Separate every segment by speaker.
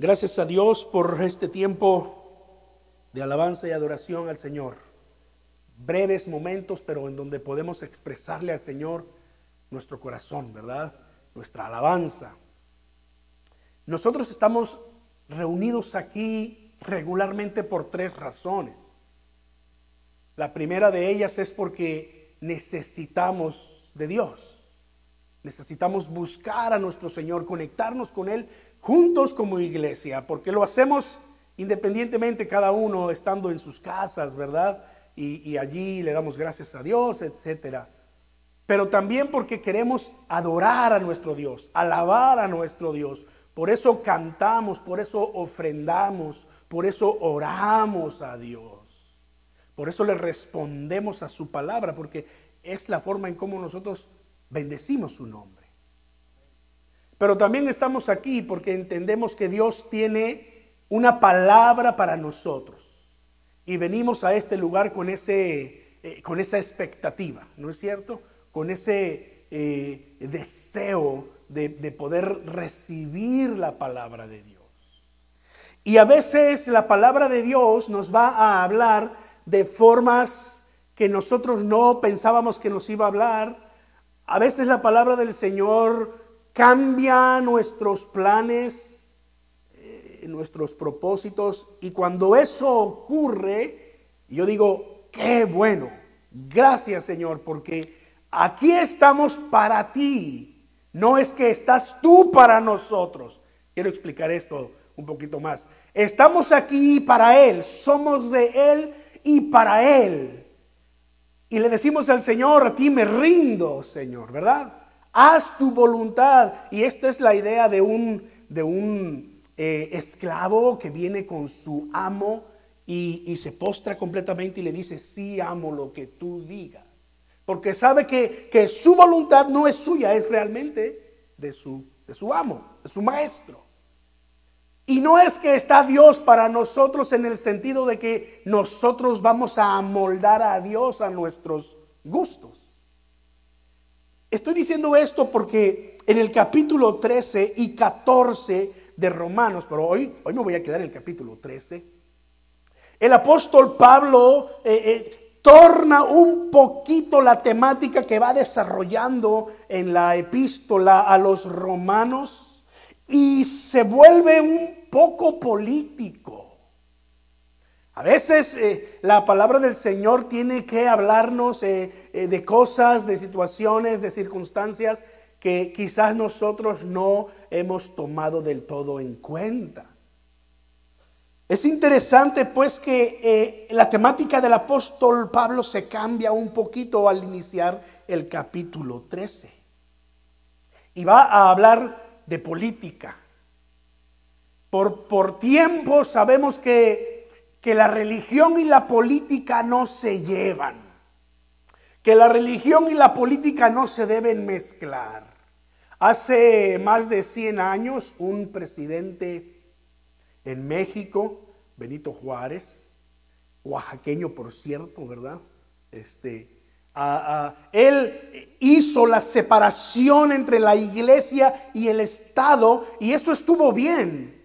Speaker 1: Gracias a Dios por este tiempo de alabanza y adoración al Señor. Breves momentos, pero en donde podemos expresarle al Señor nuestro corazón, ¿verdad? Nuestra alabanza. Nosotros estamos reunidos aquí regularmente por tres razones. La primera de ellas es porque necesitamos de Dios. Necesitamos buscar a nuestro Señor, conectarnos con Él juntos como iglesia, porque lo hacemos independientemente cada uno estando en sus casas, ¿verdad? Y, allí le damos gracias a Dios, etcétera. Pero también porque queremos adorar a nuestro Dios, alabar a nuestro Dios. Por eso cantamos, por eso ofrendamos, por eso oramos a Dios. Por eso le respondemos a su palabra, porque es la forma en cómo nosotros bendecimos su nombre. Pero también estamos aquí porque entendemos que Dios tiene una palabra para nosotros. Y venimos a este lugar con, ese, eh, con esa expectativa, ¿no es cierto? Con ese eh, deseo de, de poder recibir la palabra de Dios. Y a veces la palabra de Dios nos va a hablar de formas que nosotros no pensábamos que nos iba a hablar. A veces la palabra del Señor cambia nuestros planes, eh, nuestros propósitos. Y cuando eso ocurre, yo digo, qué bueno. Gracias Señor, porque aquí estamos para ti. No es que estás tú para nosotros. Quiero explicar esto un poquito más. Estamos aquí para Él, somos de Él y para Él. Y le decimos al Señor, a ti me rindo, Señor, ¿verdad? Haz tu voluntad. Y esta es la idea de un, de un eh, esclavo que viene con su amo y, se postra completamente y le dice, sí amo lo que tú digas. Porque sabe que, que su voluntad no es suya, es realmente de su, de su amo, de su maestro. Y no es que está Dios para nosotros en el sentido de que nosotros vamos a amoldar a Dios a nuestros gustos. Estoy diciendo esto porque en el capítulo 13 y 14 de Romanos, pero hoy, hoy me voy a quedar en el capítulo 13, el apóstol Pablo eh, eh, torna un poquito la temática que va desarrollando en la epístola a los romanos y se vuelve un poco político. A veces eh, la palabra del Señor tiene que hablarnos eh, eh, de cosas, de situaciones, de circunstancias que quizás nosotros no hemos tomado del todo en cuenta. Es interesante pues que la temática del apóstol Pablo se cambia un poquito al iniciar el capítulo 13. Y va a hablar de política. Por, por tiempo sabemos que que la religión y la política no se llevan, que la religión y la política no se deben mezclar. Hace más de 100 años un presidente en México, Benito Juárez, oaxaqueño por cierto, ¿verdad? Este, él hizo la separación entre la iglesia y el Estado y eso estuvo bien.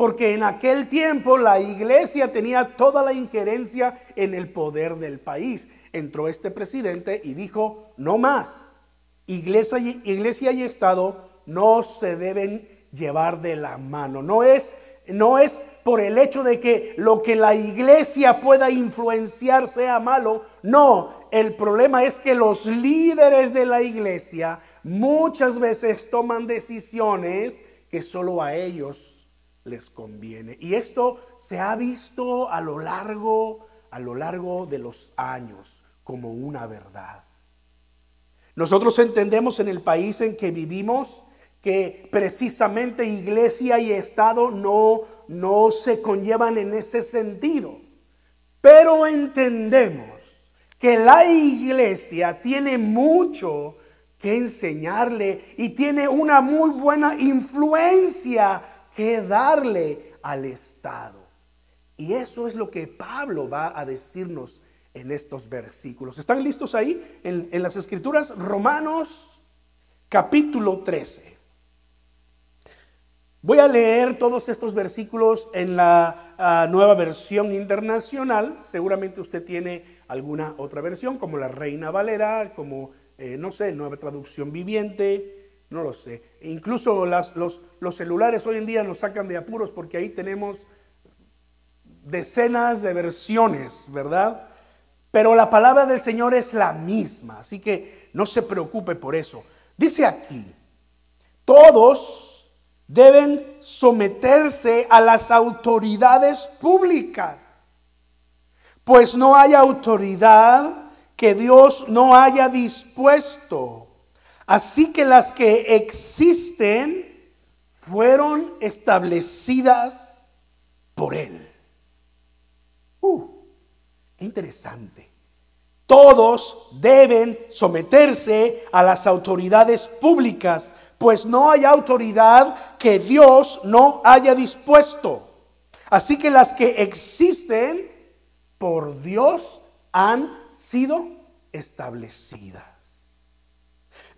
Speaker 1: Porque en aquel tiempo la iglesia tenía toda la injerencia en el poder del país. Entró este presidente y dijo, no más. Iglesia y, Estado no se deben llevar de la mano. No es, no es por el hecho de que lo que la iglesia pueda influenciar sea malo. No, el problema es que los líderes de la iglesia muchas veces toman decisiones que solo a ellos les conviene. Y esto se ha visto a lo largo, a lo largo de los años como una verdad. Nosotros entendemos en el país en que vivimos que precisamente iglesia y Estado no, no se conllevan en ese sentido. Pero entendemos que la iglesia tiene mucho que enseñarle y tiene una muy buena influencia que darle al Estado. Y eso es lo que Pablo va a decirnos en estos versículos. ¿Están listos ahí? En, las escrituras, Romanos capítulo 13. Voy a leer todos estos versículos en la ah, nueva versión internacional. Seguramente usted tiene alguna otra versión, como la Reina Valera, como, eh, no sé, nueva traducción viviente, no lo sé. Incluso los, los celulares hoy en día nos sacan de apuros porque ahí tenemos decenas de versiones, ¿verdad? Pero la palabra del Señor es la misma, así que no se preocupe por eso. Dice aquí, todos deben someterse a las autoridades públicas, pues no hay autoridad que Dios no haya dispuesto. Así que las que existen fueron establecidas por Él. Uh, qué interesante. Todos deben someterse a las autoridades públicas, pues no hay autoridad que Dios no haya dispuesto. Así que las que existen por Dios han sido establecidas.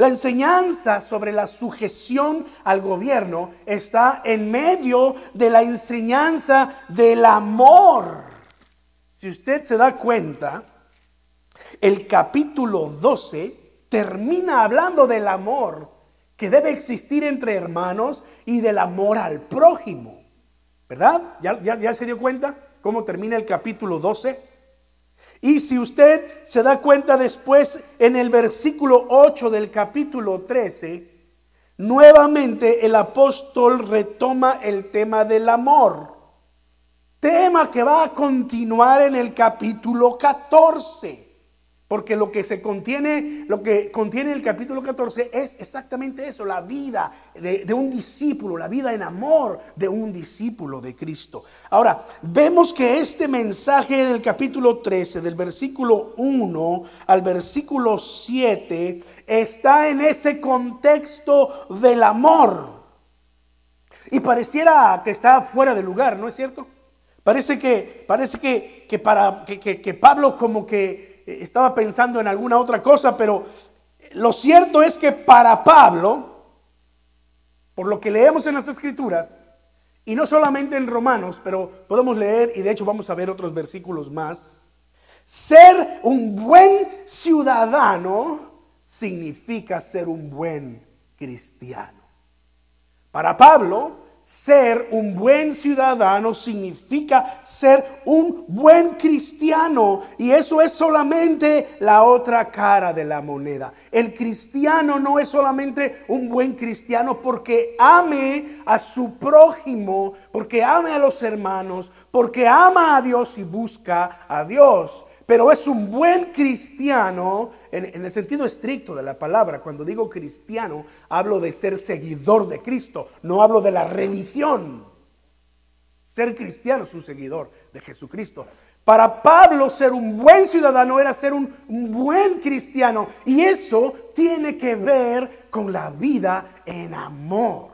Speaker 1: La enseñanza sobre la sujeción al gobierno está en medio de la enseñanza del amor. Si usted se da cuenta, el capítulo 12 termina hablando del amor que debe existir entre hermanos y del amor al prójimo. ¿Verdad? ¿Ya, ya, se dio cuenta cómo termina el capítulo 12? Y si usted se da cuenta después en el versículo 8 del capítulo 13, nuevamente el apóstol retoma el tema del amor. Tema que va a continuar en el capítulo 14. Porque lo que se contiene, lo que contiene el capítulo 14 es exactamente eso, la vida de, un discípulo, la vida en amor de un discípulo de Cristo. Ahora, vemos que este mensaje del capítulo 13, del versículo 1 al versículo 7, está en ese contexto del amor. Y pareciera que está fuera de lugar, ¿no es cierto? Parece que, parece que, que para, que, que Pablo como que estaba pensando en alguna otra cosa, pero lo cierto es que para Pablo, por lo que leemos en las escrituras, y no solamente en Romanos, pero podemos leer, y de hecho vamos a ver otros versículos más, ser un buen ciudadano significa ser un buen cristiano. Para Pablo, ser un buen ciudadano significa ser un buen cristiano. Y eso es solamente la otra cara de la moneda. El cristiano no es solamente un buen cristiano porque ame a su prójimo, porque ame a los hermanos, porque ama a Dios y busca a Dios pero es un buen cristiano en, el sentido estricto de la palabra. Cuando digo cristiano, hablo de ser seguidor de Cristo, no hablo de la religión. Ser cristiano es un seguidor de Jesucristo. Para Pablo ser un buen ciudadano era ser un, buen cristiano. Y eso tiene que ver con la vida en amor.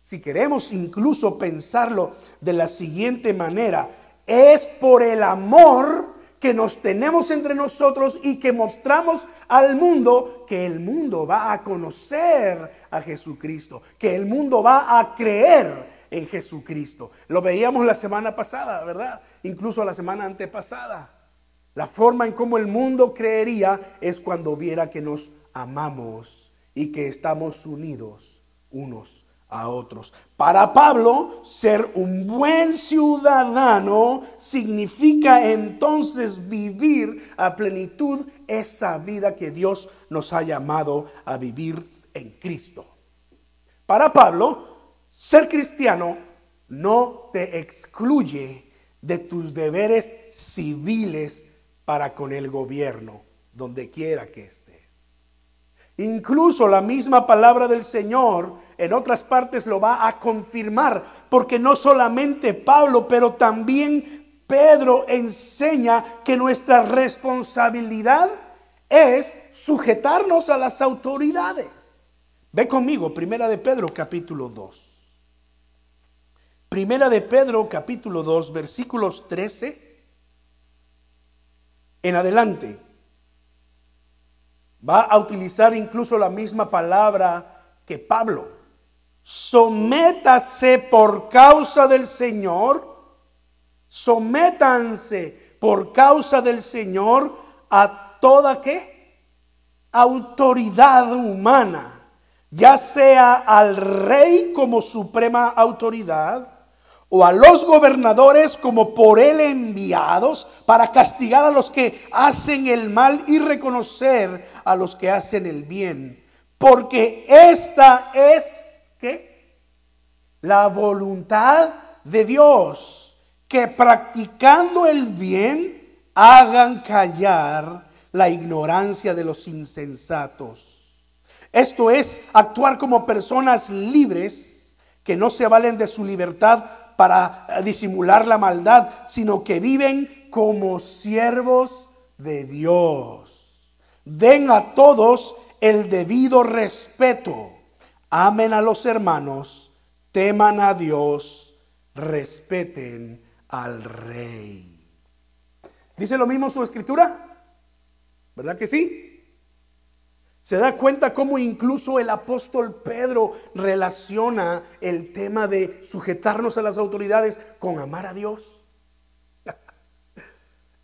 Speaker 1: Si queremos incluso pensarlo de la siguiente manera, es por el amor que nos tenemos entre nosotros y que mostramos al mundo que el mundo va a conocer a Jesucristo, que el mundo va a creer en Jesucristo. Lo veíamos la semana pasada, ¿verdad? Incluso la semana antepasada. La forma en cómo el mundo creería es cuando viera que nos amamos y que estamos unidos unos a otros. Para Pablo, ser un buen ciudadano significa entonces vivir a plenitud esa vida que Dios nos ha llamado a vivir en Cristo. Para Pablo, ser cristiano no te excluye de tus deberes civiles para con el gobierno, donde quiera que estés. Incluso la misma palabra del Señor en otras partes lo va a confirmar, porque no solamente Pablo, pero también Pedro enseña que nuestra responsabilidad es sujetarnos a las autoridades. Ve conmigo, Primera de Pedro capítulo 2. Primera de Pedro capítulo 2, versículos 13 en adelante va a utilizar incluso la misma palabra que Pablo. sométase por causa del Señor, sométanse por causa del Señor a toda qué? Autoridad humana, ya sea al rey como suprema autoridad, o a los gobernadores como por él enviados para castigar a los que hacen el mal y reconocer a los que hacen el bien. Porque esta es ¿qué? la voluntad de Dios, que practicando el bien hagan callar la ignorancia de los insensatos. Esto es actuar como personas libres que no se valen de su libertad para disimular la maldad, sino que viven como siervos de Dios. Den a todos el debido respeto. Amen a los hermanos, teman a Dios, respeten al rey. ¿Dice lo mismo su escritura? ¿Verdad que sí? Se da cuenta cómo incluso el apóstol Pedro relaciona el tema de sujetarnos a las autoridades con amar a Dios.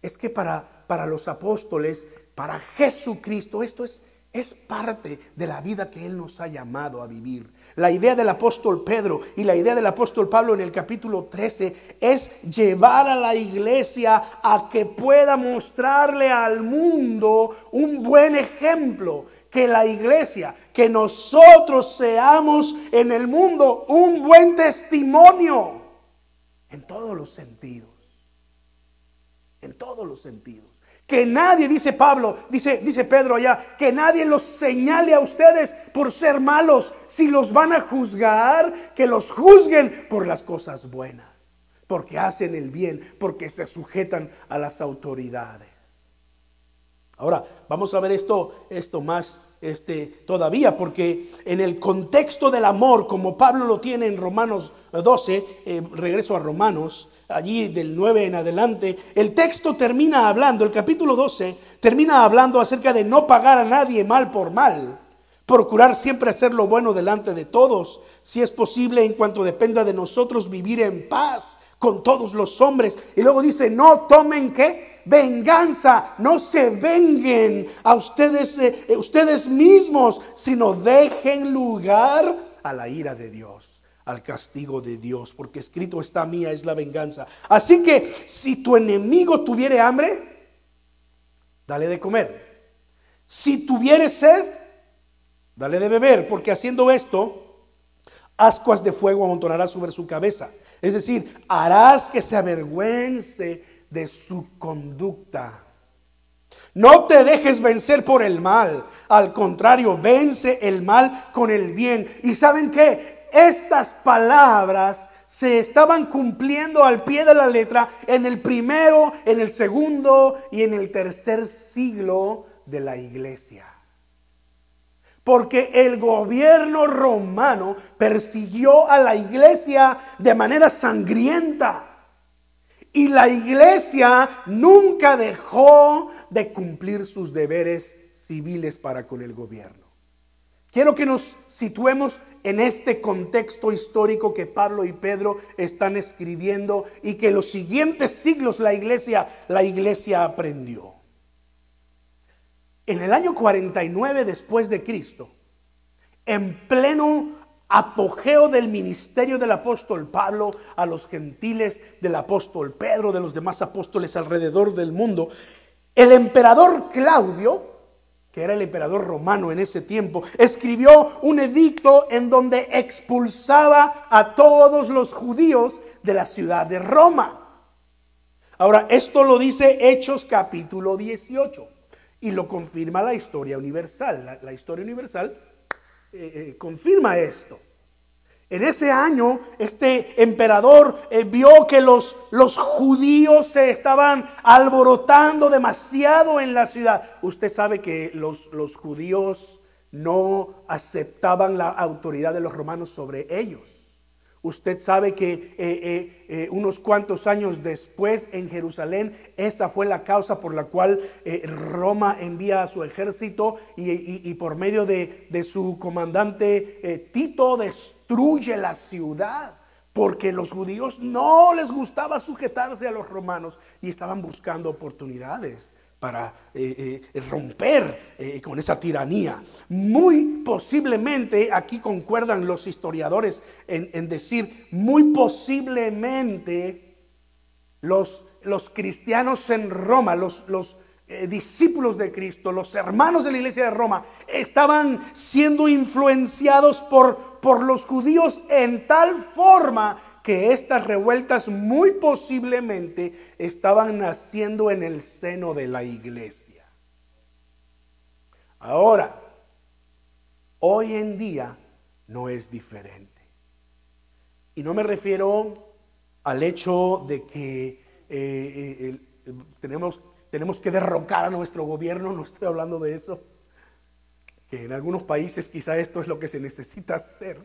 Speaker 1: Es que para, para los apóstoles, para Jesucristo, esto es es parte de la vida que Él nos ha llamado a vivir. La idea del apóstol Pedro y la idea del apóstol Pablo en el capítulo 13 es llevar a la iglesia a que pueda mostrarle al mundo un buen ejemplo. Que la iglesia, que nosotros seamos en el mundo un buen testimonio en todos los sentidos. En todos los sentidos. Que nadie, dice Pablo, dice, dice Pedro allá, que nadie los señale a ustedes por ser malos. Si los van a juzgar, que los juzguen por las cosas buenas, porque hacen el bien, porque se sujetan a las autoridades. Ahora, vamos a ver esto, esto más este, todavía, porque en el contexto del amor, como Pablo lo tiene en Romanos 12, eh, regreso a Romanos, allí del 9 en adelante, el texto termina hablando, el capítulo 12 termina hablando acerca de no pagar a nadie mal por mal, procurar siempre hacer lo bueno delante de todos, si es posible en cuanto dependa de nosotros vivir en paz con todos los hombres. Y luego dice, no tomen que venganza, no se venguen a ustedes, eh, eh, ustedes mismos, sino dejen lugar a la ira de Dios, al castigo de Dios, porque escrito está mía es la venganza. Así que si tu enemigo tuviere hambre, dale de comer. Si tuviere sed, dale de beber, porque haciendo esto, ascuas de fuego amontonarás sobre su cabeza. Es decir, harás que se avergüence de su conducta. No te dejes vencer por el mal. Al contrario, vence el mal con el bien. ¿Y saben qué? Estas palabras se estaban cumpliendo al pie de la letra en el primero, en el segundo y en el tercer siglo de la iglesia. Porque el gobierno romano persiguió a la iglesia de manera sangrienta. Y la iglesia nunca dejó de cumplir sus deberes civiles para con el gobierno. Quiero que nos situemos en este contexto histórico que Pablo y Pedro están escribiendo y que los siguientes siglos la iglesia, la iglesia aprendió. En el año 49 después de Cristo, en pleno apogeo del ministerio del apóstol Pablo a los gentiles, del apóstol Pedro, de los demás apóstoles alrededor del mundo. El emperador Claudio, que era el emperador romano en ese tiempo, escribió un edicto en donde expulsaba a todos los judíos de la ciudad de Roma. Ahora, esto lo dice Hechos capítulo 18 y lo confirma la historia universal. La, historia universal eh, eh, confirma esto. En ese año, este emperador eh, vio que los, los judíos se estaban alborotando demasiado en la ciudad. Usted sabe que los, los judíos no aceptaban la autoridad de los romanos sobre ellos. Usted sabe que eh, eh, eh, unos cuantos años después en Jerusalén, esa fue la causa por la cual Roma envía a su ejército y, por medio de, de su comandante Tito destruye la ciudad. Porque los judíos no les gustaba sujetarse a los romanos y estaban buscando oportunidades para eh, eh, romper eh, con esa tiranía. Muy posiblemente, aquí concuerdan los historiadores en, decir, muy posiblemente los, los, cristianos en Roma, los, los discípulos de Cristo, los hermanos de la iglesia de Roma, estaban siendo influenciados por, por los judíos en tal forma que estas revueltas muy posiblemente estaban naciendo en el seno de la iglesia. Ahora, hoy en día no es diferente. Y no me refiero al hecho de que eh, eh, tenemos, tenemos que derrocar a nuestro gobierno, no estoy hablando de eso, que en algunos países quizá esto es lo que se necesita hacer,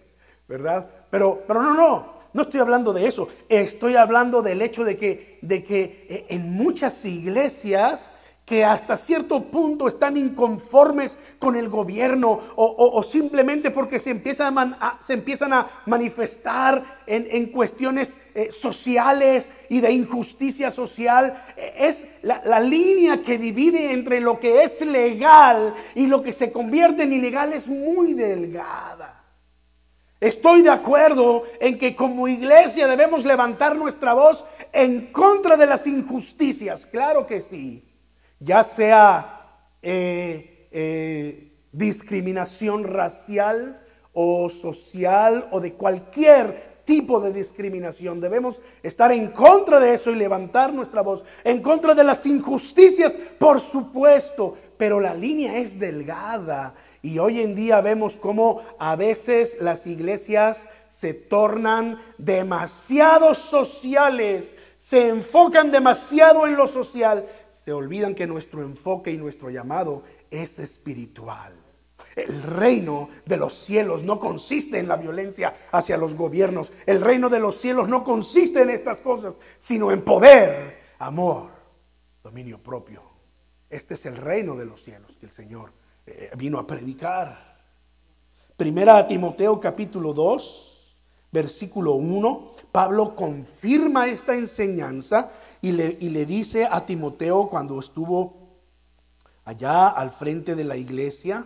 Speaker 1: ¿verdad? Pero, pero no, no, no estoy hablando de eso, estoy hablando del hecho de que, de que eh, en muchas iglesias que hasta cierto punto están inconformes con el gobierno o, simplemente porque se empiezan a, se empiezan a manifestar en, cuestiones eh, sociales y de injusticia social. Es la, la, línea que divide entre lo que es legal y lo que se convierte en ilegal es muy delgada. Estoy de acuerdo en que como iglesia debemos levantar nuestra voz en contra de las injusticias, claro que sí, ya sea eh, eh, discriminación racial o social o de cualquier tipo de discriminación. Debemos estar en contra de eso y levantar nuestra voz. En contra de las injusticias, por supuesto, pero la línea es delgada y hoy en día vemos cómo a veces las iglesias se tornan demasiado sociales, se enfocan demasiado en lo social, se olvidan que nuestro enfoque y nuestro llamado es espiritual. El reino de los cielos no consiste en la violencia hacia los gobiernos. El reino de los cielos no consiste en estas cosas, sino en poder, amor, dominio propio. Este es el reino de los cielos que el Señor eh, vino a predicar. Primera a Timoteo capítulo 2, versículo 1, Pablo confirma esta enseñanza y le, y le dice a Timoteo cuando estuvo allá al frente de la iglesia,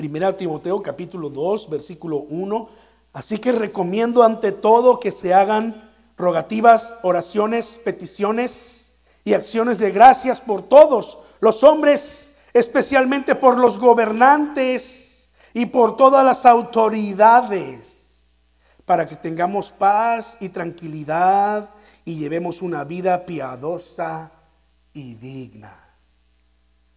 Speaker 1: Primera Timoteo capítulo 2, versículo 1. Así que recomiendo ante todo que se hagan rogativas, oraciones, peticiones y acciones de gracias por todos los hombres especialmente por los gobernantes y por todas las autoridades, para que tengamos paz y tranquilidad y llevemos una vida piadosa y digna.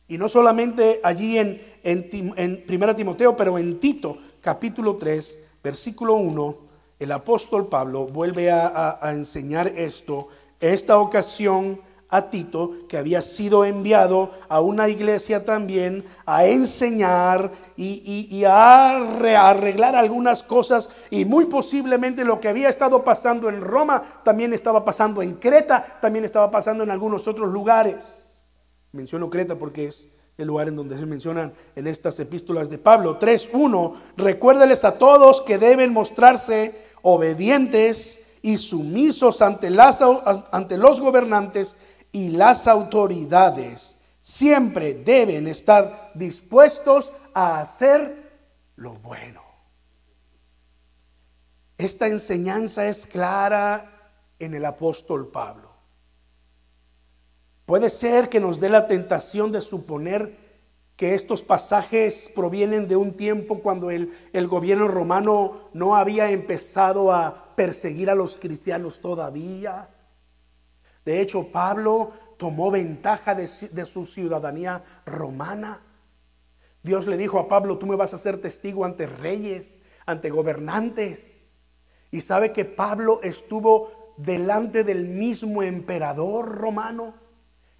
Speaker 1: Y no solamente allí en, en, 1 Timoteo, pero en Tito capítulo 3, versículo 1, el apóstol Pablo vuelve a, a enseñar esto. Esta ocasión a Tito, que había sido enviado a una iglesia también a enseñar y, a arreglar algunas cosas. Y muy posiblemente lo que había estado pasando en Roma también estaba pasando en Creta, también estaba pasando en algunos otros lugares. Menciono Creta porque es el lugar en donde se mencionan en estas epístolas de Pablo. 3.1. Recuérdales a todos que deben mostrarse obedientes y sumisos ante, ante los gobernantes y las autoridades siempre deben estar dispuestos a hacer lo bueno. Esta enseñanza es clara en el apóstol Pablo. Puede ser que nos dé la tentación de suponer que estos pasajes provienen de un tiempo cuando el, el, gobierno romano no había empezado a perseguir a los cristianos todavía. De hecho, Pablo tomó ventaja de, su ciudadanía romana. Dios le dijo a Pablo, tú me vas a ser testigo ante reyes, ante gobernantes. Y sabe que Pablo estuvo delante del mismo emperador romano,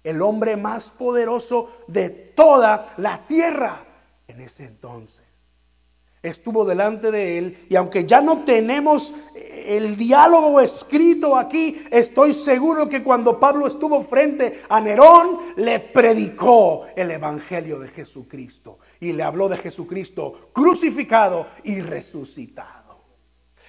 Speaker 1: el hombre más poderoso de toda la tierra en ese entonces. Estuvo delante de él y aunque ya no tenemos el diálogo escrito aquí, estoy seguro que cuando Pablo estuvo frente a Nerón, le predicó el Evangelio de Jesucristo y le habló de Jesucristo crucificado y resucitado.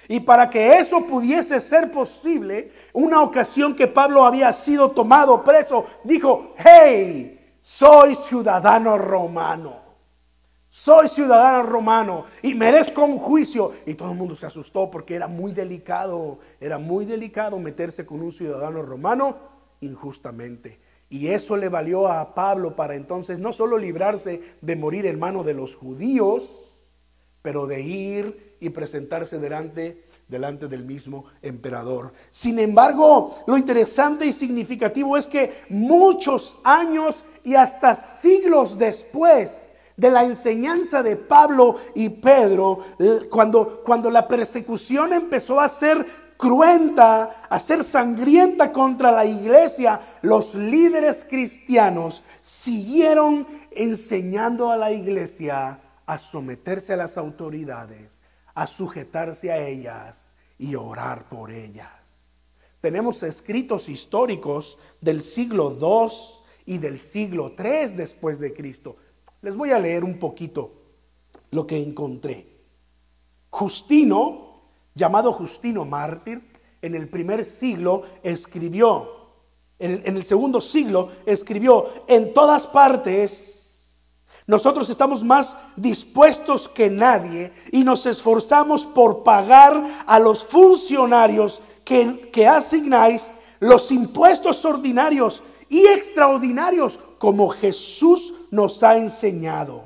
Speaker 1: Y para que eso pudiese ser posible, una ocasión que Pablo había sido tomado preso, dijo, hey, soy ciudadano romano. Soy ciudadano romano y merezco un juicio. Y todo el mundo se asustó porque era muy delicado, era muy delicado meterse con un ciudadano romano injustamente. Y eso le valió a Pablo para entonces no solo librarse de morir en mano de los judíos, pero de ir y presentarse delante delante del mismo emperador. Sin embargo, lo interesante y significativo es que muchos años y hasta siglos después de la enseñanza de Pablo y Pedro, cuando, cuando la persecución empezó a ser cruenta, a ser sangrienta contra la iglesia, los líderes cristianos siguieron enseñando a la iglesia a someterse a las autoridades, a sujetarse a ellas y orar por ellas. Tenemos escritos históricos del siglo II y del siglo III después de Cristo les voy a leer un poquito lo que encontré. Justino, llamado Justino mártir, en el primer siglo escribió, en el, segundo siglo escribió, en todas partes nosotros estamos más dispuestos que nadie y nos esforzamos por pagar a los funcionarios que, que asignáis los impuestos ordinarios y extraordinarios como Jesús nos ha enseñado.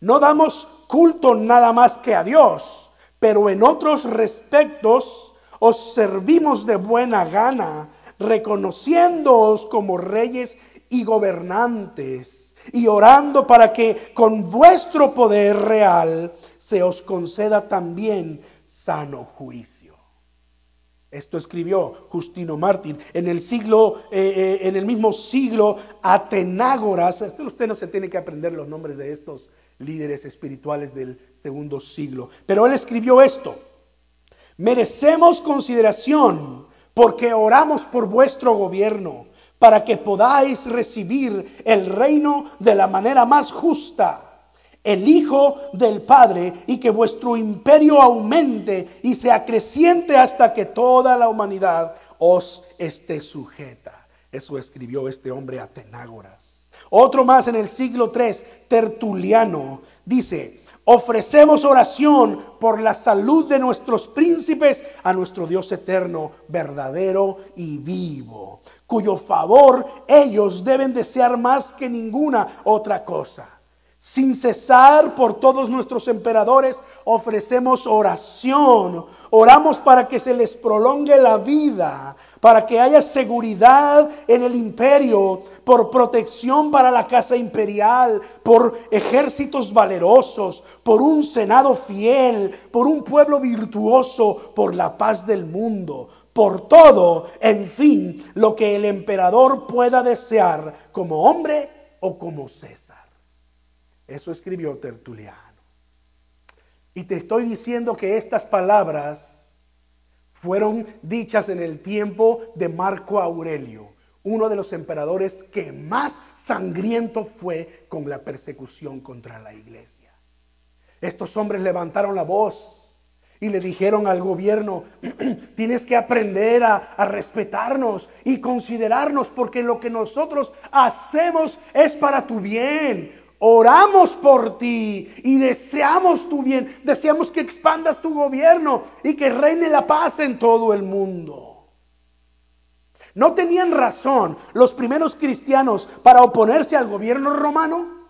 Speaker 1: No damos culto nada más que a Dios, pero en otros respectos os servimos de buena gana, reconociéndoos como reyes y gobernantes, y orando para que con vuestro poder real se os conceda también sano juicio. Esto escribió Justino Mártir. En el siglo, eh, eh, en el mismo siglo, Atenágoras, usted no se tiene que aprender los nombres de estos líderes espirituales del segundo siglo, pero él escribió esto. Merecemos consideración porque oramos por vuestro gobierno, para que podáis recibir el reino de la manera más justa el Hijo del Padre, y que vuestro imperio aumente y se acreciente hasta que toda la humanidad os esté sujeta. Eso escribió este hombre Atenágoras. Otro más en el siglo III, Tertuliano, dice, ofrecemos oración por la salud de nuestros príncipes a nuestro Dios eterno, verdadero y vivo, cuyo favor ellos deben desear más que ninguna otra cosa sin cesar por todos nuestros emperadores ofrecemos oración. Oramos para que se les prolongue la vida, para que haya seguridad en el imperio, por protección para la casa imperial, por ejércitos valerosos, por un senado fiel, por un pueblo virtuoso, por la paz del mundo, por todo, en fin, lo que el emperador pueda desear como hombre o como César. Eso escribió Tertuliano. Y te estoy diciendo que estas palabras fueron dichas en el tiempo de Marco Aurelio, uno de los emperadores que más sangriento fue con la persecución contra la iglesia. Estos hombres levantaron la voz y le dijeron al gobierno, tienes que aprender a, respetarnos y considerarnos porque lo que nosotros hacemos es para tu bien oramos por ti y deseamos tu bien, deseamos que expandas tu gobierno y que reine la paz en todo el mundo. ¿No tenían razón los primeros cristianos para oponerse al gobierno romano?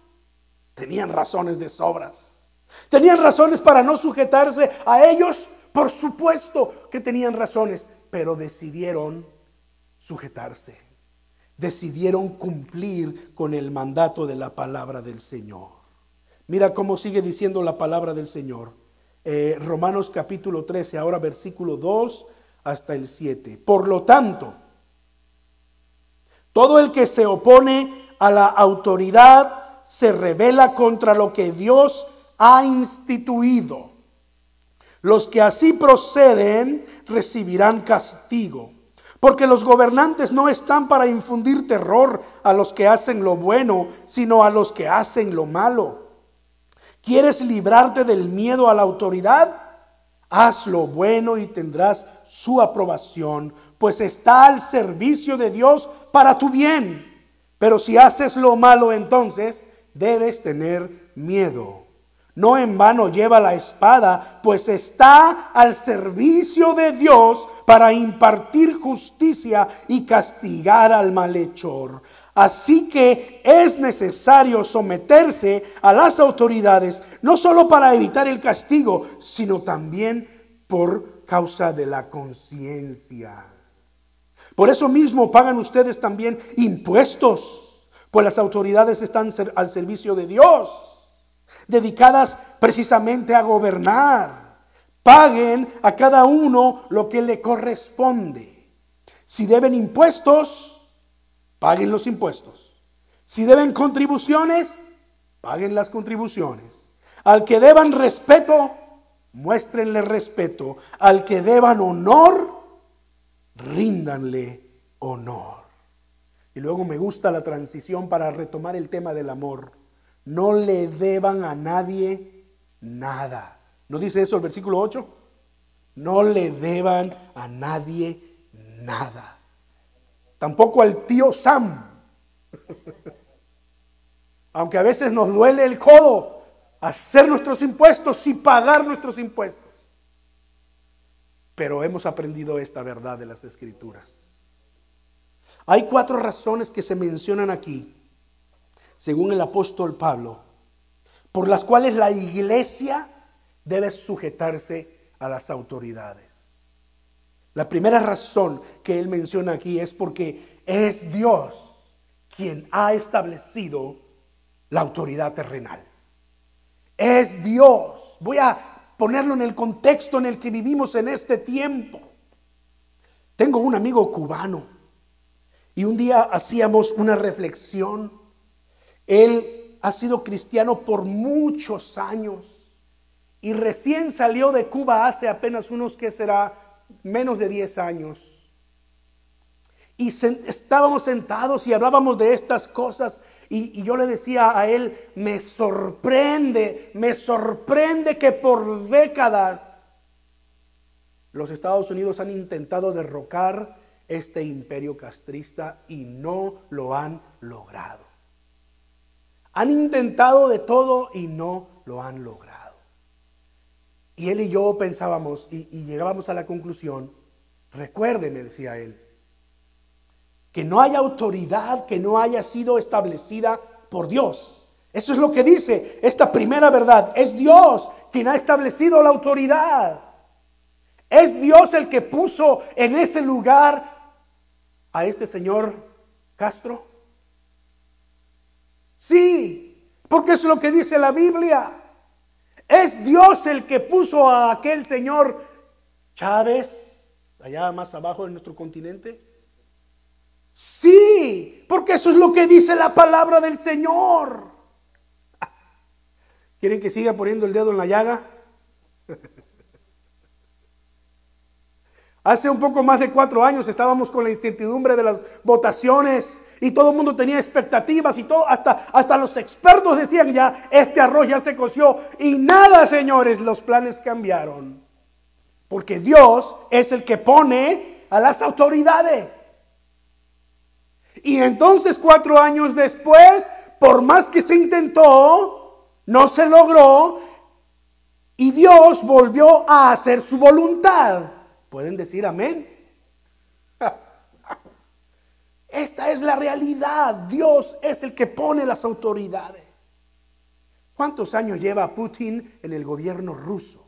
Speaker 1: Tenían razones de sobras. ¿Tenían razones para no sujetarse a ellos? Por supuesto que tenían razones, pero decidieron sujetarse decidieron cumplir con el mandato de la palabra del Señor. Mira cómo sigue diciendo la palabra del Señor. Eh, Romanos capítulo 13, ahora versículo 2 hasta el 7. Por lo tanto, todo el que se opone a la autoridad se revela contra lo que Dios ha instituido. Los que así proceden recibirán castigo. Porque los gobernantes no están para infundir terror a los que hacen lo bueno, sino a los que hacen lo malo. ¿Quieres librarte del miedo a la autoridad? Haz lo bueno y tendrás su aprobación, pues está al servicio de Dios para tu bien. Pero si haces lo malo, entonces debes tener miedo. No en vano lleva la espada, pues está al servicio de Dios para impartir justicia y castigar al malhechor. Así que es necesario someterse a las autoridades, no solo para evitar el castigo, sino también por causa de la conciencia. Por eso mismo pagan ustedes también impuestos, pues las autoridades están al servicio de Dios dedicadas precisamente a gobernar. Paguen a cada uno lo que le corresponde. Si deben impuestos, paguen los impuestos. Si deben contribuciones, paguen las contribuciones. Al que deban respeto, muéstrenle respeto. Al que deban honor, ríndanle honor. Y luego me gusta la transición para retomar el tema del amor no le deban a nadie nada. ¿No dice eso el versículo 8? No le deban a nadie nada. Tampoco al tío Sam. Aunque a veces nos duele el codo hacer nuestros impuestos y pagar nuestros impuestos. Pero hemos aprendido esta verdad de las escrituras. Hay cuatro razones que se mencionan aquí según el apóstol Pablo, por las cuales la iglesia debe sujetarse a las autoridades. La primera razón que él menciona aquí es porque es Dios quien ha establecido la autoridad terrenal. Es Dios. Voy a ponerlo en el contexto en el que vivimos en este tiempo. Tengo un amigo cubano y un día hacíamos una reflexión él ha sido cristiano por muchos años y recién salió de Cuba hace apenas unos que será menos de 10 años. Y estábamos sentados y hablábamos de estas cosas y, y yo le decía a él, me sorprende, me sorprende que por décadas los Estados Unidos han intentado derrocar este imperio castrista y no lo han logrado. Han intentado de todo y no lo han logrado. Y él y yo pensábamos y, llegábamos a la conclusión, recuerde, me decía él, que no hay autoridad que no haya sido establecida por Dios. Eso es lo que dice esta primera verdad. Es Dios quien ha establecido la autoridad. Es Dios el que puso en ese lugar a este señor Castro. Sí, porque es lo que dice la Biblia. Es Dios el que puso a aquel señor Chávez, allá más abajo en nuestro continente. Sí, porque eso es lo que dice la palabra del Señor. ¿Quieren que siga poniendo el dedo en la llaga? Hace un poco más de cuatro años estábamos con la incertidumbre de las votaciones y todo el mundo tenía expectativas y todo, hasta, hasta los expertos decían ya, este arroz ya se coció y nada, señores, los planes cambiaron. Porque Dios es el que pone a las autoridades. Y entonces cuatro años después, por más que se intentó, no se logró y Dios volvió a hacer su voluntad. ¿Pueden decir amén? Esta es la realidad. Dios es el que pone las autoridades. ¿Cuántos años lleva Putin en el gobierno ruso?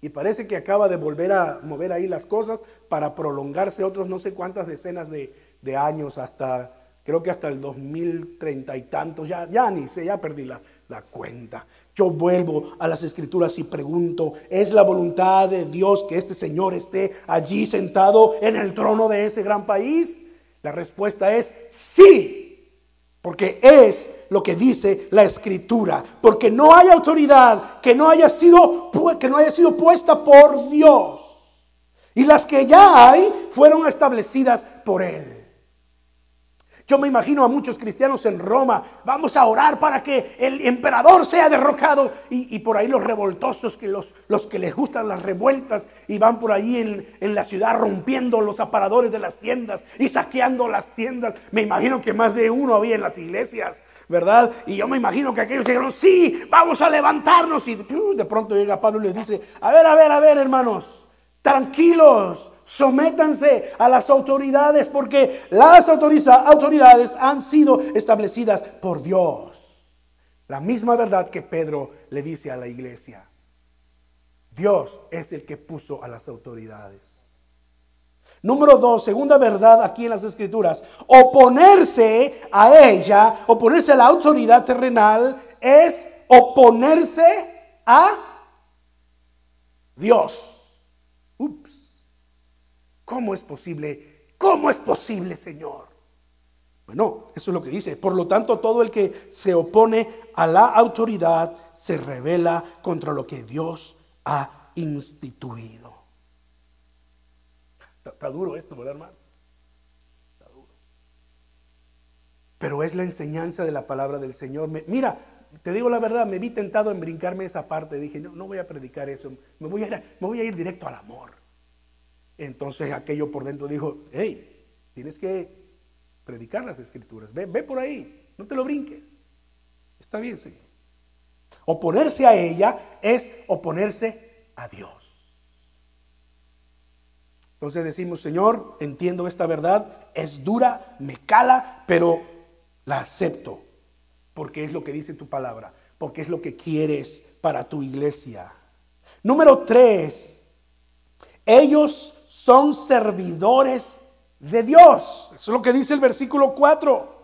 Speaker 1: Y parece que acaba de volver a mover ahí las cosas para prolongarse otros no sé cuántas decenas de, años hasta, creo que hasta el 2030 y tantos, ya, ya ni sé, ya perdí la, la cuenta. Yo vuelvo a las escrituras y pregunto, ¿es la voluntad de Dios que este Señor esté allí sentado en el trono de ese gran país? La respuesta es sí, Porque es lo que dice la escritura. Porque no hay autoridad que no haya sido, que no haya sido puesta por Dios. Y las que ya hay fueron establecidas por Él. Yo me imagino a muchos cristianos en Roma, vamos a orar para que el emperador sea derrocado y, por ahí los revoltosos, que los, los, que les gustan las revueltas y van por ahí en, en, la ciudad rompiendo los aparadores de las tiendas y saqueando las tiendas. Me imagino que más de uno había en las iglesias, ¿verdad? Y yo me imagino que aquellos dijeron, sí, vamos a levantarnos y de pronto llega Pablo y les dice, a ver, a ver, a ver, hermanos, tranquilos sométanse a las autoridades porque las autoridades han sido establecidas por Dios. La misma verdad que Pedro le dice a la iglesia. Dios es el que puso a las autoridades. Número dos, segunda verdad aquí en las escrituras, oponerse a ella, oponerse a la autoridad terrenal, es oponerse a Dios. Ups. ¿Cómo es posible? ¿Cómo es posible, Señor? Bueno, eso es lo que dice. Por lo tanto, todo el que se opone a la autoridad se revela contra lo que Dios ha instituido. Está, duro esto, ¿verdad, hermano? Está duro. Pero es la enseñanza de la palabra del Señor. mira, te digo la verdad, me vi tentado en brincarme esa parte. Dije, no, no voy a predicar eso. Me voy a ir directo al amor. Entonces aquello por dentro dijo, hey, tienes que predicar las escrituras, ve, ve por ahí, no te lo brinques. Está bien, Señor. Oponerse a ella es oponerse a Dios. Entonces decimos, Señor, entiendo esta verdad, es dura, me cala, pero la acepto, porque es lo que dice tu palabra, porque es lo que quieres para tu iglesia. Número tres, ellos son servidores de Dios. Eso es lo que dice el versículo 4.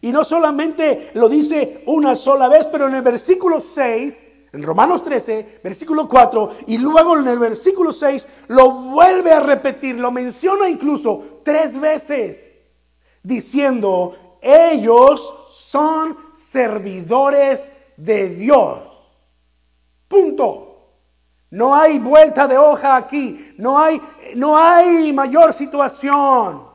Speaker 1: Y no solamente lo dice una sola vez, pero en el versículo 6, en Romanos 13, versículo 4, y luego en el versículo 6 lo vuelve a repetir, lo menciona incluso tres veces, diciendo, ellos son servidores de Dios. Punto. No hay vuelta de hoja aquí. No hay, no hay mayor situación.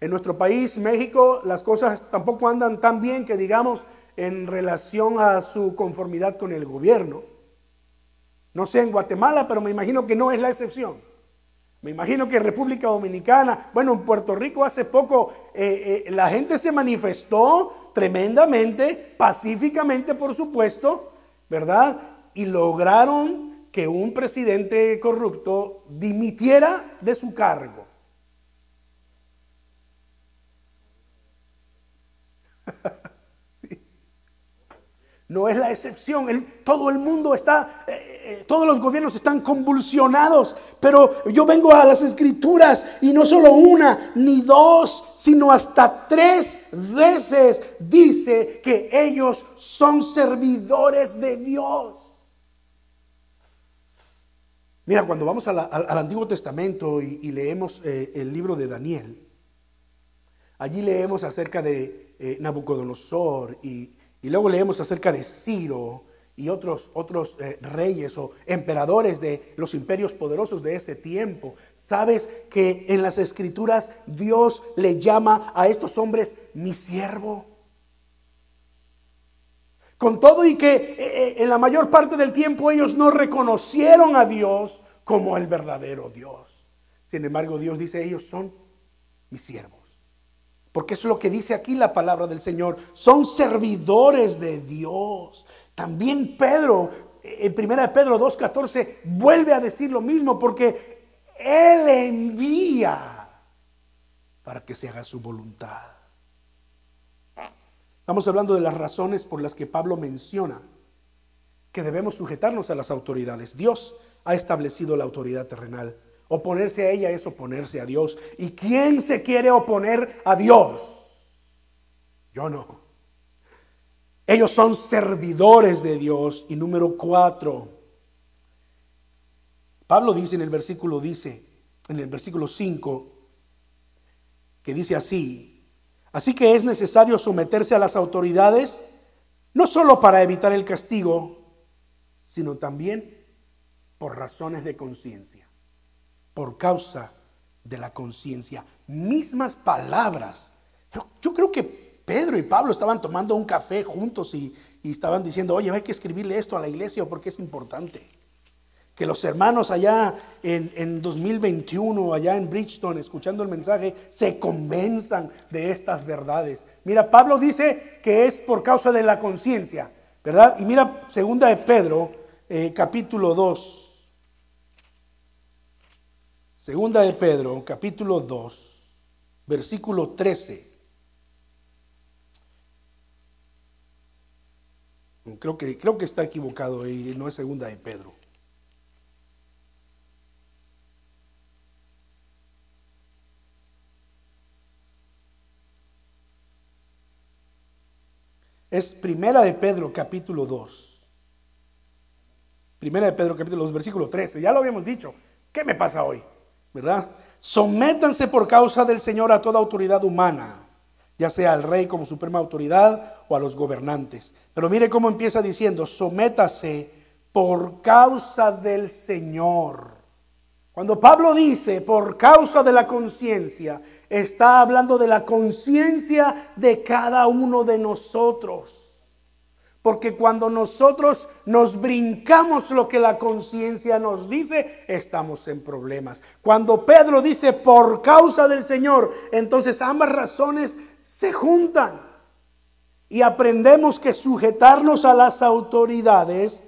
Speaker 1: En nuestro país, México, las cosas tampoco andan tan bien que digamos en relación a su conformidad con el gobierno. No sé en Guatemala, pero me imagino que no es la excepción. Me imagino que en República Dominicana, bueno, en Puerto Rico hace poco eh, eh, la gente se manifestó tremendamente, pacíficamente, por supuesto, ¿verdad? y lograron que un presidente corrupto dimitiera de su cargo. No es la excepción. todo el mundo está, eh, eh, todos los gobiernos están convulsionados. Pero yo vengo a las escrituras y no solo una ni dos, sino hasta tres veces dice que ellos son servidores de Dios. Mira, cuando vamos al Antiguo Testamento y, leemos eh, el libro de Daniel, allí leemos acerca de Nabucodonosor y, luego leemos acerca de Ciro y otros, otros eh, reyes o emperadores de los imperios poderosos de ese tiempo. Sabes que en las escrituras Dios le llama a estos hombres mi siervo. Con todo y que eh, eh, en la mayor parte del tiempo ellos no reconocieron a Dios como el verdadero Dios. Sin embargo, Dios dice, ellos son mis siervos. Porque es lo que dice aquí la palabra del Señor. Son servidores de Dios. También Pedro, en 1 Pedro 2.14, vuelve a decir lo mismo porque Él envía para que se haga su voluntad. Estamos hablando de las razones por las que Pablo menciona que debemos sujetarnos a las autoridades. Dios ha establecido la autoridad terrenal. Oponerse a ella es oponerse a Dios. ¿Y quién se quiere oponer a Dios? Yo no. Ellos son servidores de Dios. Y número cuatro, Pablo dice en el versículo, dice, en el versículo 5, que dice así, Así que es necesario someterse a las autoridades, no solo para evitar el castigo, sino también por razones de conciencia, por causa de la conciencia. Mismas palabras. Yo, creo que Pedro y Pablo estaban tomando un café juntos y, estaban diciendo, oye, hay que escribirle esto a la iglesia porque es importante que los hermanos allá en, 2021, allá en Bridgestone, escuchando el mensaje, se convenzan de estas verdades. Mira, Pablo dice que es por causa de la conciencia, ¿verdad? Y mira, segunda de Pedro, eh, capítulo 2. Segunda de Pedro, capítulo 2, versículo 13. Creo que, creo que está equivocado y no es segunda de Pedro. Es Primera de Pedro capítulo 2. Primera de Pedro capítulo 2, versículo 13. Ya lo habíamos dicho. ¿Qué me pasa hoy? ¿Verdad? Sométanse por causa del Señor a toda autoridad humana, ya sea al rey como suprema autoridad o a los gobernantes. Pero mire cómo empieza diciendo, sométase por causa del Señor. Cuando Pablo dice por causa de la conciencia, está hablando de la conciencia de cada uno de nosotros. Porque cuando nosotros nos brincamos lo que la conciencia nos dice, estamos en problemas. Cuando Pedro dice por causa del Señor, entonces ambas razones se juntan. Y aprendemos que sujetarnos a las autoridades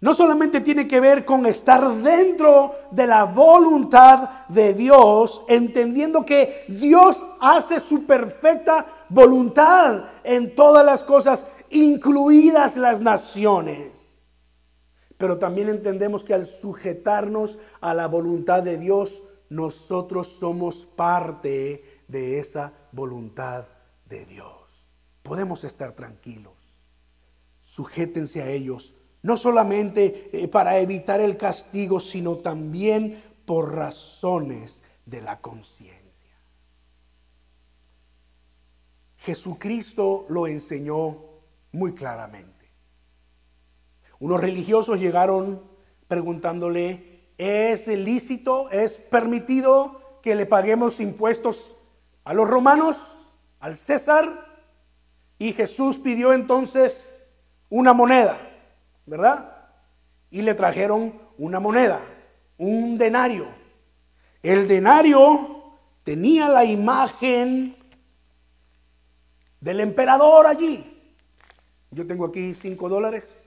Speaker 1: no solamente tiene que ver con estar dentro de la voluntad de Dios, entendiendo que Dios hace su perfecta voluntad en todas las cosas, incluidas las naciones. Pero también entendemos que al sujetarnos a la voluntad de Dios, nosotros somos parte de esa voluntad de Dios. Podemos estar tranquilos. Sujétense a ellos no solamente eh, para evitar el castigo, sino también por razones de la conciencia. Jesucristo lo enseñó muy claramente. Unos religiosos llegaron preguntándole, ¿es lícito, es permitido que le paguemos impuestos a los romanos, al César? Y Jesús pidió entonces una moneda. ¿Verdad? Y le trajeron una moneda, un denario. El denario tenía la imagen del emperador allí. Yo tengo aquí cinco dólares.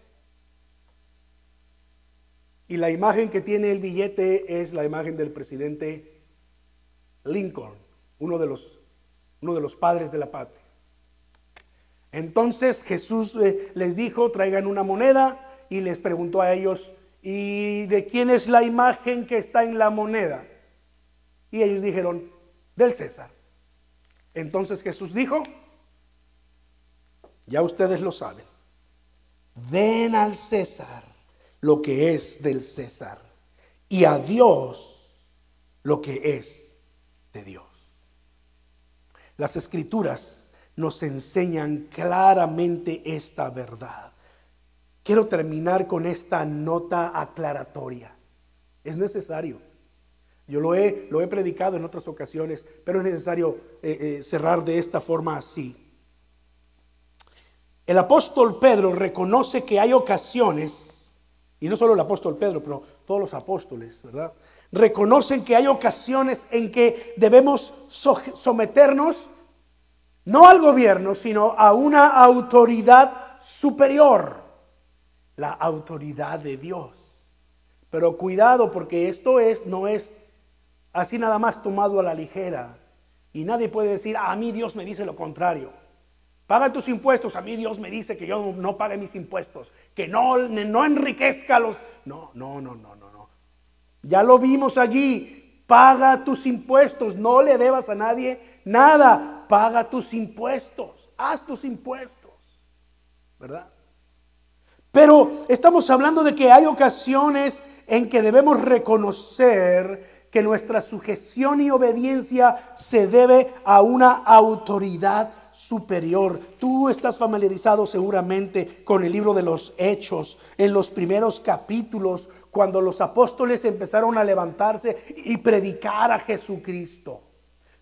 Speaker 1: Y la imagen que tiene el billete es la imagen del presidente Lincoln, uno de los, uno de los padres de la patria. Entonces Jesús eh, les dijo, traigan una moneda y les preguntó a ellos, ¿y de quién es la imagen que está en la moneda? Y ellos dijeron, del César. Entonces Jesús dijo, ya ustedes lo saben, den al César lo que es del César y a Dios lo que es de Dios. Las escrituras nos enseñan claramente esta verdad. Quiero terminar con esta nota aclaratoria. Es necesario. Yo lo he, lo he predicado en otras ocasiones, pero es necesario eh, eh, cerrar de esta forma así. El apóstol Pedro reconoce que hay ocasiones, y no solo el apóstol Pedro, pero todos los apóstoles, ¿verdad? Reconocen que hay ocasiones en que debemos someternos no al gobierno, sino a una autoridad superior la autoridad de Dios. Pero cuidado porque esto es no es así nada más tomado a la ligera. Y nadie puede decir, a mí Dios me dice lo contrario. Paga tus impuestos, a mí Dios me dice que yo no pague mis impuestos, que no, no enriquezca los... No, no, no, no, no, no. Ya lo vimos allí, paga tus impuestos, no le debas a nadie nada, paga tus impuestos, haz tus impuestos, ¿verdad? Pero estamos hablando de que hay ocasiones en que debemos reconocer que nuestra sujeción y obediencia se debe a una autoridad superior. Tú estás familiarizado seguramente con el libro de los Hechos, en los primeros capítulos, cuando los apóstoles empezaron a levantarse y predicar a Jesucristo.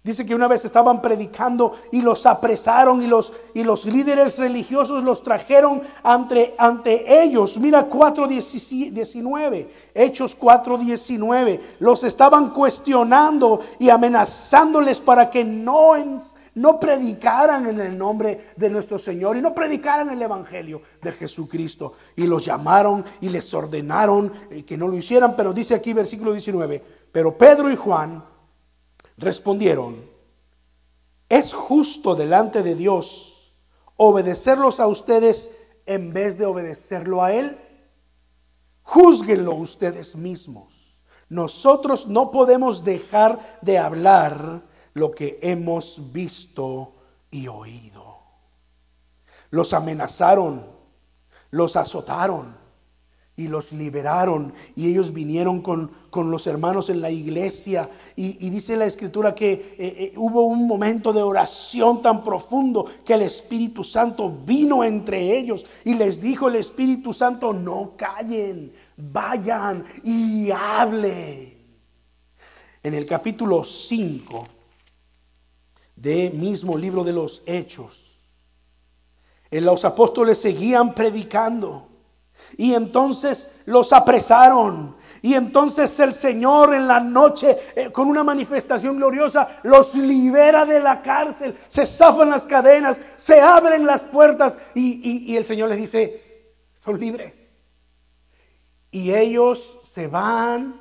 Speaker 1: Dice que una vez estaban predicando y los apresaron y los, y los líderes religiosos los trajeron ante, ante ellos. Mira 4.19, Hechos 4.19. Los estaban cuestionando y amenazándoles para que no, no predicaran en el nombre de nuestro Señor y no predicaran el Evangelio de Jesucristo. Y los llamaron y les ordenaron eh, que no lo hicieran. Pero dice aquí versículo 19, pero Pedro y Juan respondieron, es justo delante de Dios obedecerlos a ustedes en vez de obedecerlo a Él. Júzguenlo ustedes mismos. Nosotros no podemos dejar de hablar lo que hemos visto y oído. Los amenazaron, los azotaron, y los liberaron. Y ellos vinieron con, los hermanos en la iglesia. Y, dice la escritura que eh, eh, hubo un momento de oración tan profundo que el Espíritu Santo vino entre ellos y les dijo el Espíritu Santo no callen, vayan y hablen. En el capítulo 5 de mismo libro de los Hechos, en los apóstoles seguían predicando y entonces los apresaron. Y entonces el Señor en la noche, eh, con una manifestación gloriosa, los libera de la cárcel. Se zafan las cadenas, se abren las puertas. Y, y el Señor les dice, son libres. Y ellos se van.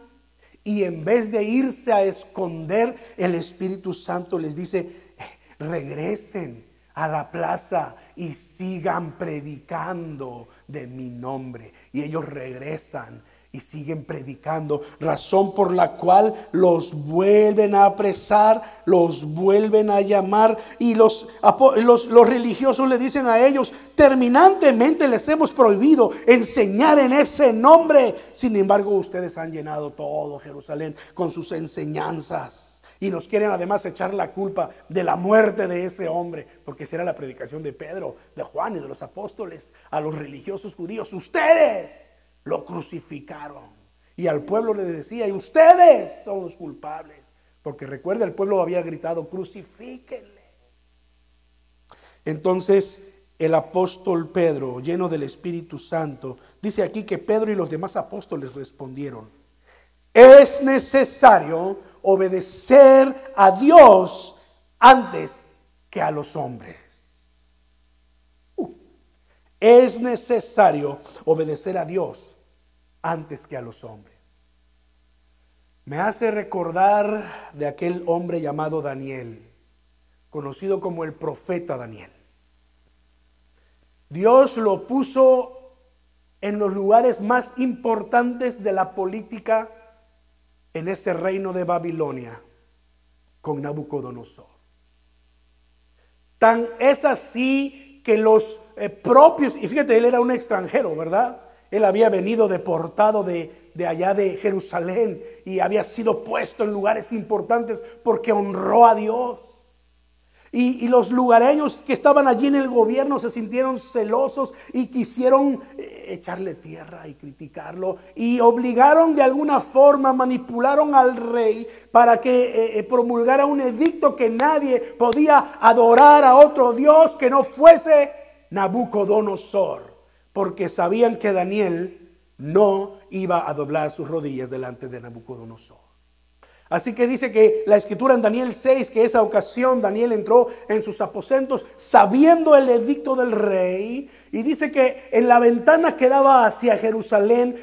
Speaker 1: Y en vez de irse a esconder, el Espíritu Santo les dice, eh, regresen a la plaza y sigan predicando de mi nombre. Y ellos regresan y siguen predicando, razón por la cual los vuelven a apresar, los vuelven a llamar y los, los, los, religiosos le dicen a ellos, terminantemente les hemos prohibido enseñar en ese nombre. Sin embargo, ustedes han llenado todo Jerusalén con sus enseñanzas. Y nos quieren además echar la culpa de la muerte de ese hombre, porque esa era la predicación de Pedro, de Juan y de los apóstoles a los religiosos judíos. Ustedes lo crucificaron. Y al pueblo le decía, y ustedes son los culpables. Porque recuerda, el pueblo había gritado, crucifíquenle. Entonces el apóstol Pedro, lleno del Espíritu Santo, dice aquí que Pedro y los demás apóstoles respondieron, es necesario obedecer a Dios antes que a los hombres. Uh, es necesario obedecer a Dios antes que a los hombres. Me hace recordar de aquel hombre llamado Daniel, conocido como el profeta Daniel. Dios lo puso en los lugares más importantes de la política en ese reino de Babilonia con Nabucodonosor. Tan es así que los eh, propios, y fíjate, él era un extranjero, ¿verdad? Él había venido deportado de, de allá de Jerusalén y había sido puesto en lugares importantes porque honró a Dios. Y, los lugareños que estaban allí en el gobierno se sintieron celosos y quisieron eh, echarle tierra y criticarlo. Y obligaron de alguna forma, manipularon al rey para que eh, eh, promulgara un edicto que nadie podía adorar a otro Dios que no fuese Nabucodonosor. Porque sabían que Daniel no iba a doblar sus rodillas delante de Nabucodonosor. Así que dice que la escritura en Daniel 6, que esa ocasión Daniel entró en sus aposentos sabiendo el edicto del rey y dice que en la ventana que daba hacia Jerusalén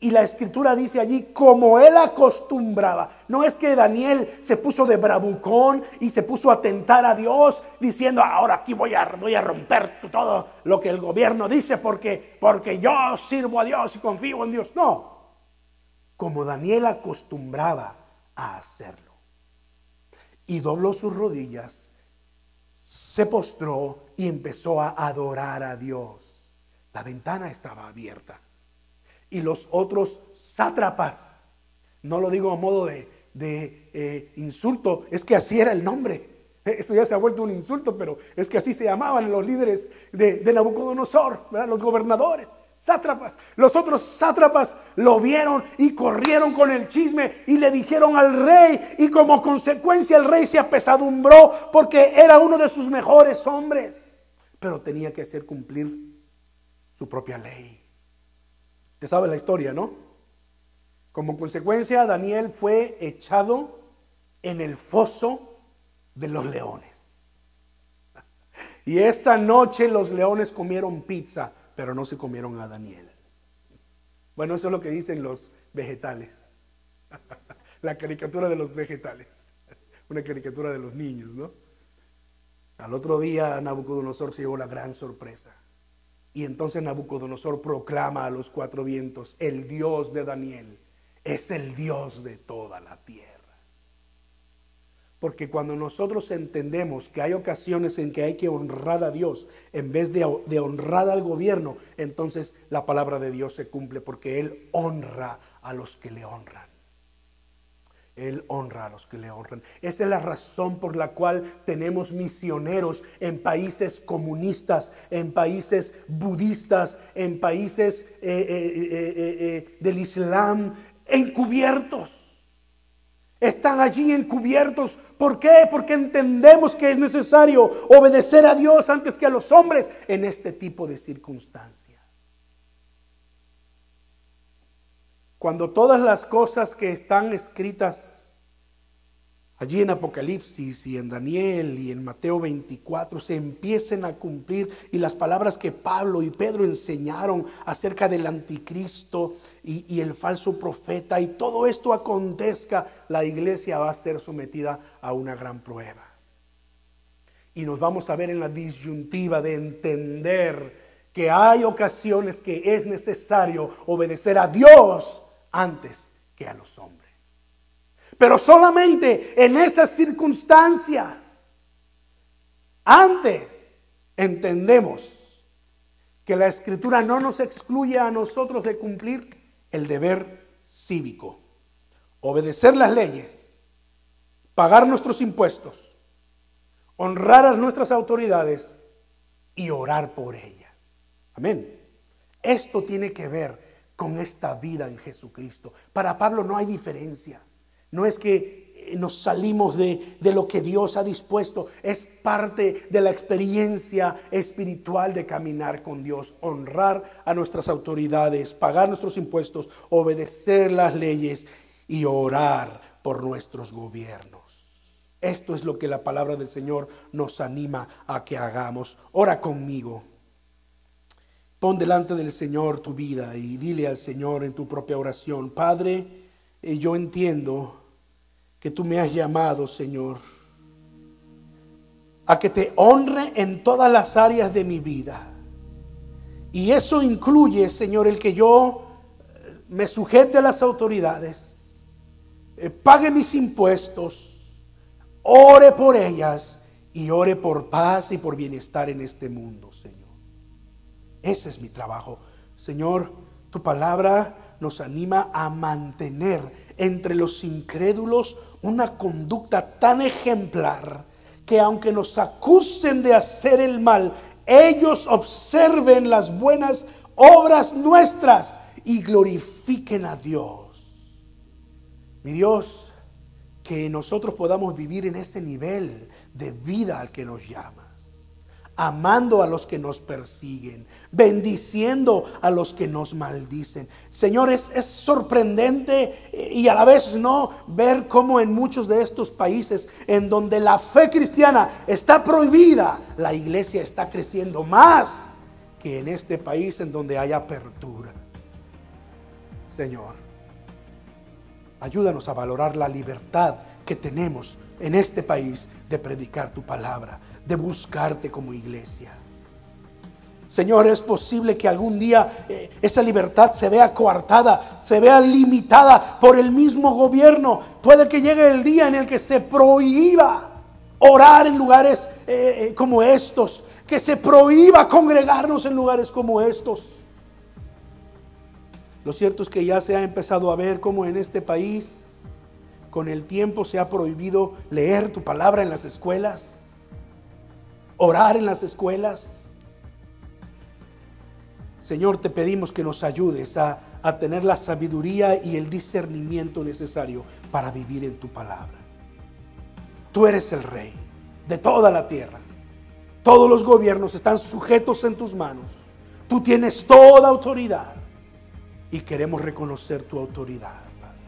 Speaker 1: y la escritura dice allí, como él acostumbraba. No es que Daniel se puso de bravucón y se puso a tentar a Dios diciendo, ahora aquí voy a, voy a romper todo lo que el gobierno dice porque, porque yo sirvo a Dios y confío en Dios. No, como Daniel acostumbraba a hacerlo. Y dobló sus rodillas, se postró y empezó a adorar a Dios. La ventana estaba abierta. Y los otros sátrapas, no lo digo a modo de, de eh, insulto, es que así era el nombre. Eso ya se ha vuelto un insulto, pero es que así se llamaban los líderes de, Nabucodonosor, los gobernadores, sátrapas. Los otros sátrapas lo vieron y corrieron con el chisme y le dijeron al rey y como consecuencia el rey se apesadumbró porque era uno de sus mejores hombres, pero tenía que hacer cumplir su propia ley. Te sabe la historia, ¿no? Como consecuencia, Daniel fue echado en el foso de los leones. Y esa noche los leones comieron pizza, pero no se comieron a Daniel. Bueno, eso es lo que dicen los vegetales. La caricatura de los vegetales. Una caricatura de los niños, ¿no? Al otro día Nabucodonosor se llevó la gran sorpresa. Y entonces Nabucodonosor proclama a los cuatro vientos, el Dios de Daniel es el Dios de toda la tierra. Porque cuando nosotros entendemos que hay ocasiones en que hay que honrar a Dios en vez de, honrar al gobierno, entonces la palabra de Dios se cumple porque Él honra a los que le honran. Él honra a los que le honran. Esa es la razón por la cual tenemos misioneros en países comunistas, en países budistas, en países eh, eh, eh, del Islam, encubiertos están allí encubiertos. ¿Por qué? Porque entendemos que es necesario obedecer a Dios antes que a los hombres en este tipo de circunstancias. Cuando todas las cosas que están escritas allí en Apocalipsis y en Daniel y en Mateo 24 se empiecen a cumplir y las palabras que Pablo y Pedro enseñaron acerca del anticristo y, el falso profeta y todo esto acontezca, la iglesia va a ser sometida a una gran prueba. Y nos vamos a ver en la disyuntiva de entender que hay ocasiones que es necesario obedecer a Dios antes que a los hombres. Pero solamente en esas circunstancias, antes entendemos que la escritura no nos excluye a nosotros de cumplir el deber cívico, obedecer las leyes, pagar nuestros impuestos, honrar a nuestras autoridades y orar por ellas. Amén. Esto tiene que ver con esta vida en Jesucristo. Para Pablo no hay diferencia. No es que eh, nos salimos de, lo que Dios ha dispuesto, es parte de la experiencia espiritual de caminar con Dios, honrar a nuestras autoridades, pagar nuestros impuestos, obedecer las leyes y orar por nuestros gobiernos. Esto es lo que la palabra del Señor nos anima a que hagamos. Ora conmigo. Pon delante del Señor tu vida y dile al Señor en tu propia oración, Padre, eh, yo entiendo que tú me has llamado, Señor, a que te honre en todas las áreas de mi vida. Y eso incluye, Señor, el que yo eh, me sujete a las autoridades, eh, pague mis impuestos, ore por ellas y ore por paz y por bienestar en este mundo, Señor. Ese es mi trabajo. Señor, tu palabra nos anima a mantener entre los incrédulos una conducta tan ejemplar que aunque nos acusen de hacer el mal, ellos observen las buenas obras nuestras y glorifiquen a Dios. Mi Dios, que nosotros podamos vivir en ese nivel de vida al que nos llama amando a los que nos persiguen, bendiciendo a los que nos maldicen. Señores, es sorprendente eh, y a la vez no ver cómo en muchos de estos países en donde la fe cristiana está prohibida, la iglesia está creciendo más que en este país en donde hay apertura. Señor, ayúdanos a valorar la libertad que tenemos en este país de predicar tu palabra, de buscarte como iglesia. Señor, es posible que algún día eh, esa libertad se vea coartada, se vea limitada por el mismo gobierno. Puede que llegue el día en el que se prohíba orar en lugares eh, eh, como estos, que se prohíba congregarnos en lugares como estos. Lo cierto es que ya se ha empezado a ver como en este país con el tiempo se ha prohibido leer tu palabra en las escuelas, orar en las escuelas. Señor, te pedimos que nos ayudes a tener la sabiduría y el discernimiento necesario para vivir en tu palabra. Tú eres el rey de toda la tierra. Todos los gobiernos están sujetos en tus manos. Tú tienes toda autoridad y queremos reconocer tu autoridad, Padre.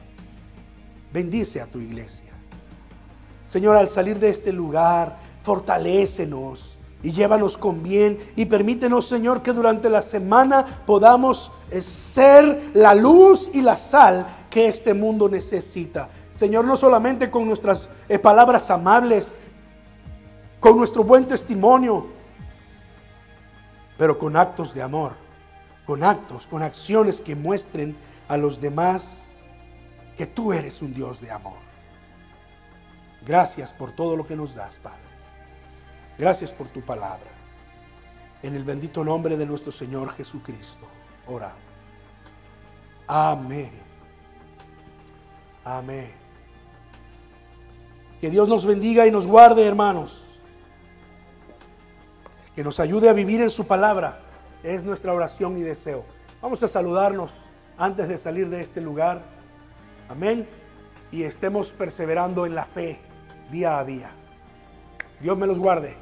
Speaker 1: Bendice a tu iglesia. Señor, al salir de este lugar, fortalécenos y llévanos con bien y permítenos, Señor, que durante la semana podamos eh, ser la luz y la sal que este mundo necesita. Señor, no solamente con nuestras eh, palabras amables, con nuestro buen testimonio, pero con actos de amor con actos, con acciones que muestren a los demás que tú eres un Dios de amor. Gracias por todo lo que nos das, Padre. Gracias por tu palabra. En el bendito nombre de nuestro Señor Jesucristo, oramos. Amén. Amén. Que Dios nos bendiga y nos guarde, hermanos. Que nos ayude a vivir en su palabra es nuestra oración y deseo. Vamos a saludarnos antes de salir de este lugar. Amén. Y estemos perseverando en la fe día a día. Dios me los guarde.